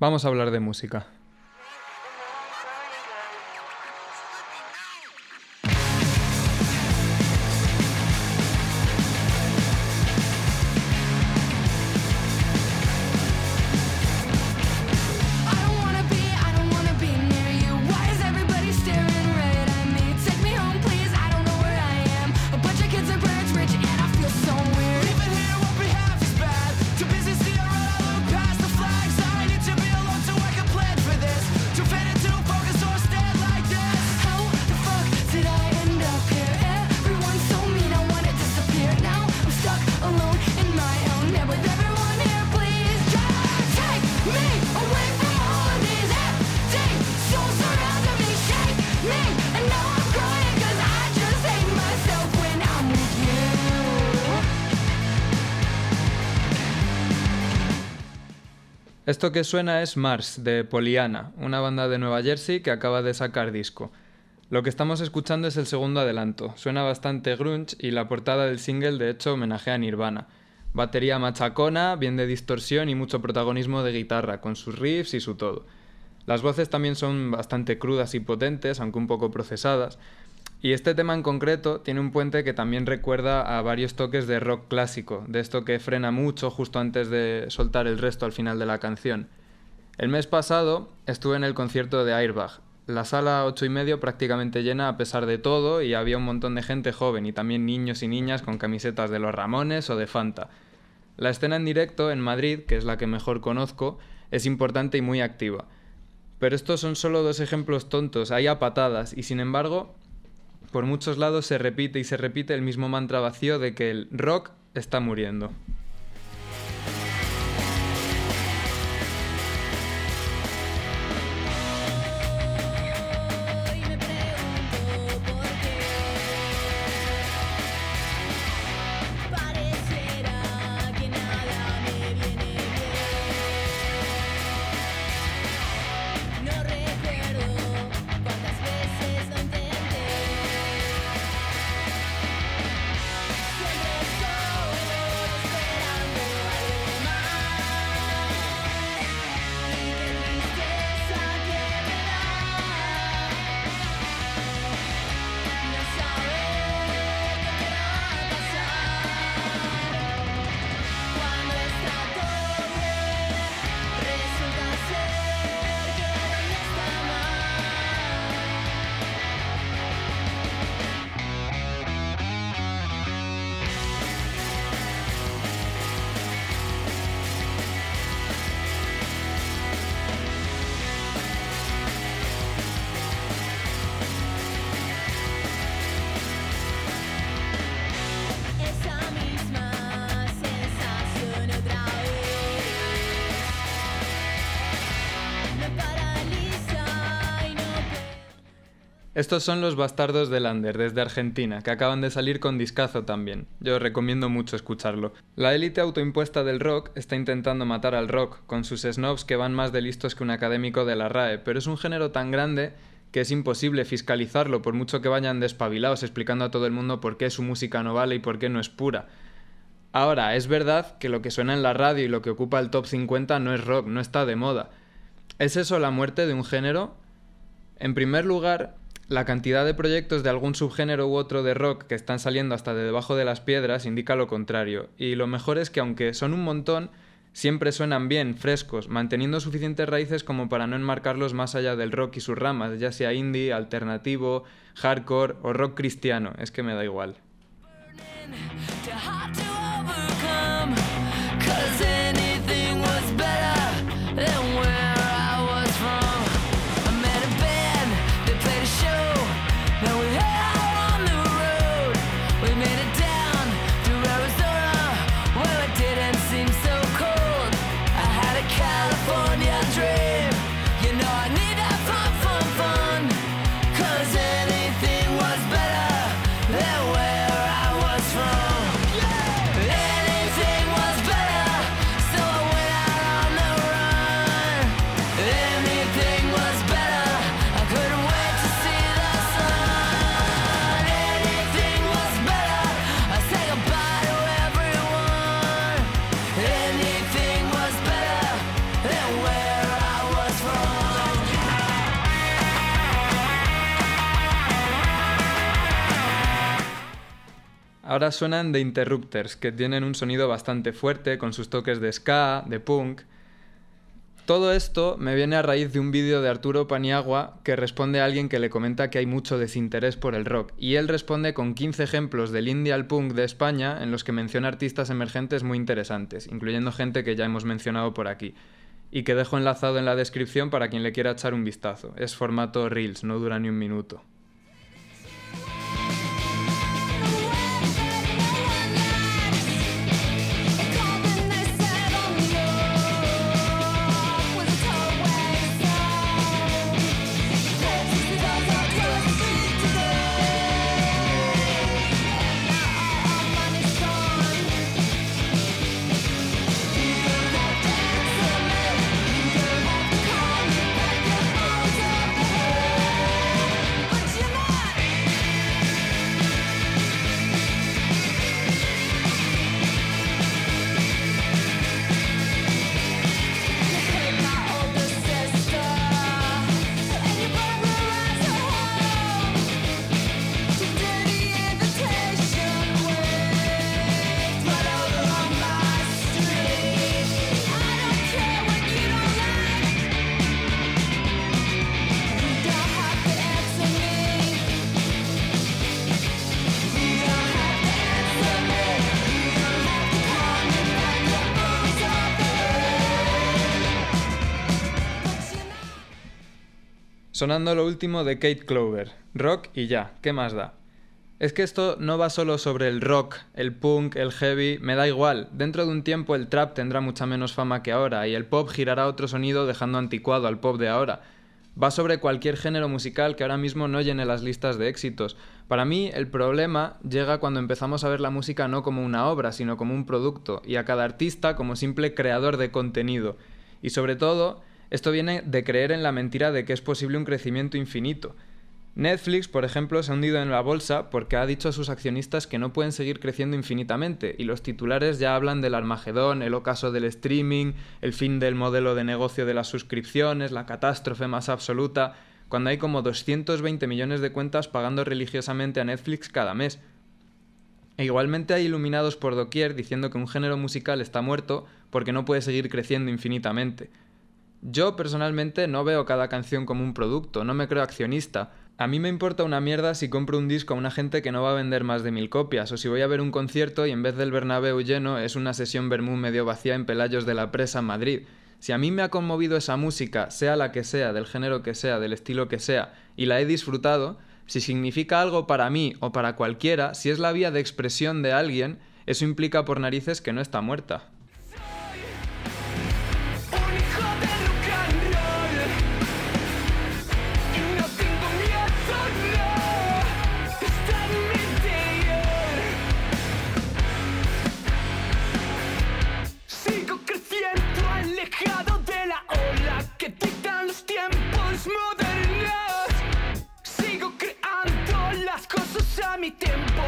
Vamos a hablar de música. Esto que suena es Mars, de Poliana, una banda de Nueva Jersey que acaba de sacar disco. Lo que estamos escuchando es el segundo adelanto. Suena bastante grunge y la portada del single de hecho homenajea a Nirvana. Batería machacona, bien de distorsión y mucho protagonismo de guitarra, con sus riffs y su todo. Las voces también son bastante crudas y potentes, aunque un poco procesadas, y este tema en concreto tiene un puente que también recuerda a varios toques de rock clásico, de esto que frena mucho justo antes de soltar el resto al final de la canción. El mes pasado estuve en el concierto de Airbag. La sala 8 y medio prácticamente llena a pesar de todo y había un montón de gente joven y también niños y niñas con camisetas de los Ramones o de Fanta. La escena en directo en Madrid, que es la que mejor conozco, es importante y muy activa. Pero estos son solo dos ejemplos tontos, hay a patadas, y sin embargo por muchos lados se repite y se repite el mismo mantra vacío de que el rock está muriendo. Estos son los bastardos de Lander, desde Argentina, que acaban de salir con discazo también. Yo recomiendo mucho escucharlo. La élite autoimpuesta del rock está intentando matar al rock, con sus snobs que van más de listos que un académico de la RAE, pero es un género tan grande que es imposible fiscalizarlo por mucho que vayan despabilados explicando a todo el mundo por qué su música no vale y por qué no es pura. Ahora, es verdad que lo que suena en la radio y lo que ocupa el top 50 no es rock, no está de moda. ¿Es eso la muerte de un género? En primer lugar, la cantidad de proyectos de algún subgénero u otro de rock que están saliendo hasta de debajo de las piedras indica lo contrario, y lo mejor es que aunque son un montón, siempre suenan bien, frescos, manteniendo suficientes raíces como para no enmarcarlos más allá del rock y sus ramas, ya sea indie, alternativo, hardcore o rock cristiano, es que me da igual. Ahora suenan The Interrupters, que tienen un sonido bastante fuerte, con sus toques de ska, de punk. Todo esto me viene a raíz de un vídeo de Arturo Paniagua que responde a alguien que le comenta que hay mucho desinterés por el rock, y él responde con 15 ejemplos del indie al punk de España en los que menciona artistas emergentes muy interesantes, incluyendo gente que ya hemos mencionado por aquí, y que dejo enlazado en la descripción para quien le quiera echar un vistazo. Es formato Reels, no dura ni un minuto. Sonando lo último de Kate Clover, rock y ya, ¿qué más da? Es que esto no va solo sobre el rock, el punk, el heavy, me da igual. Dentro de un tiempo el trap tendrá mucha menos fama que ahora y el pop girará otro sonido dejando anticuado al pop de ahora. Va sobre cualquier género musical que ahora mismo no llene las listas de éxitos. Para mí el problema llega cuando empezamos a ver la música no como una obra, sino como un producto, y a cada artista como simple creador de contenido. Y sobre todo, esto viene de creer en la mentira de que es posible un crecimiento infinito. Netflix, por ejemplo, se ha hundido en la bolsa porque ha dicho a sus accionistas que no pueden seguir creciendo infinitamente, y los titulares ya hablan del Armagedón, el ocaso del streaming, el fin del modelo de negocio de las suscripciones, la catástrofe más absoluta, cuando hay como 220 millones de cuentas pagando religiosamente a Netflix cada mes. E igualmente hay iluminados por doquier diciendo que un género musical está muerto porque no puede seguir creciendo infinitamente. Yo personalmente no veo cada canción como un producto, no me creo accionista. A mí me importa una mierda si compro un disco a una gente que no va a vender más de mil copias, o si voy a ver un concierto y en vez del Bernabéu lleno es una sesión Bermú medio vacía en Pelayos de la Presa en Madrid. Si a mí me ha conmovido esa música, sea la que sea, del género que sea, del estilo que sea, y la he disfrutado, si significa algo para mí o para cualquiera, si es la vía de expresión de alguien, eso implica por narices que no está muerta.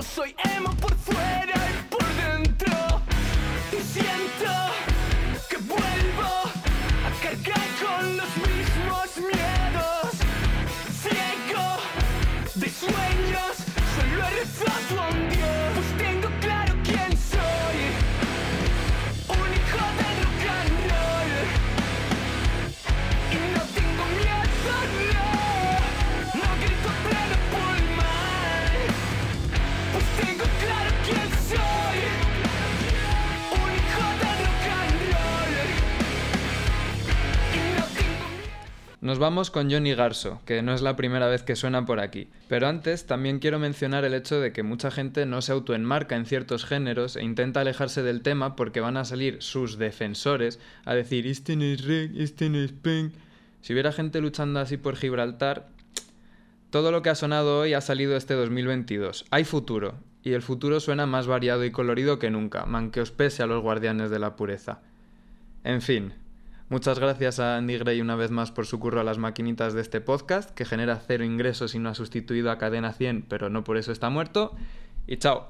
Soy emo por fuera y por dentro. Y siento que vuelvo a cargar con los mismos miedos. Ciego de sueños, solo he rezado a un Dios. Nos vamos con Johnny Garso, que no es la primera vez que suena por aquí. Pero antes también quiero mencionar el hecho de que mucha gente no se autoenmarca en ciertos géneros e intenta alejarse del tema porque van a salir sus defensores a decir este no es reggae, este no es punk. Si hubiera gente luchando así por Gibraltar, todo lo que ha sonado hoy ha salido este 2022. Hay futuro, y el futuro suena más variado y colorido que nunca, man os pese a los guardianes de la pureza. En fin, muchas gracias a Andy Gray una vez más por su curro a las maquinitas de este podcast, que genera cero ingresos y no ha sustituido a Cadena 100, pero no por eso está muerto. Y chao.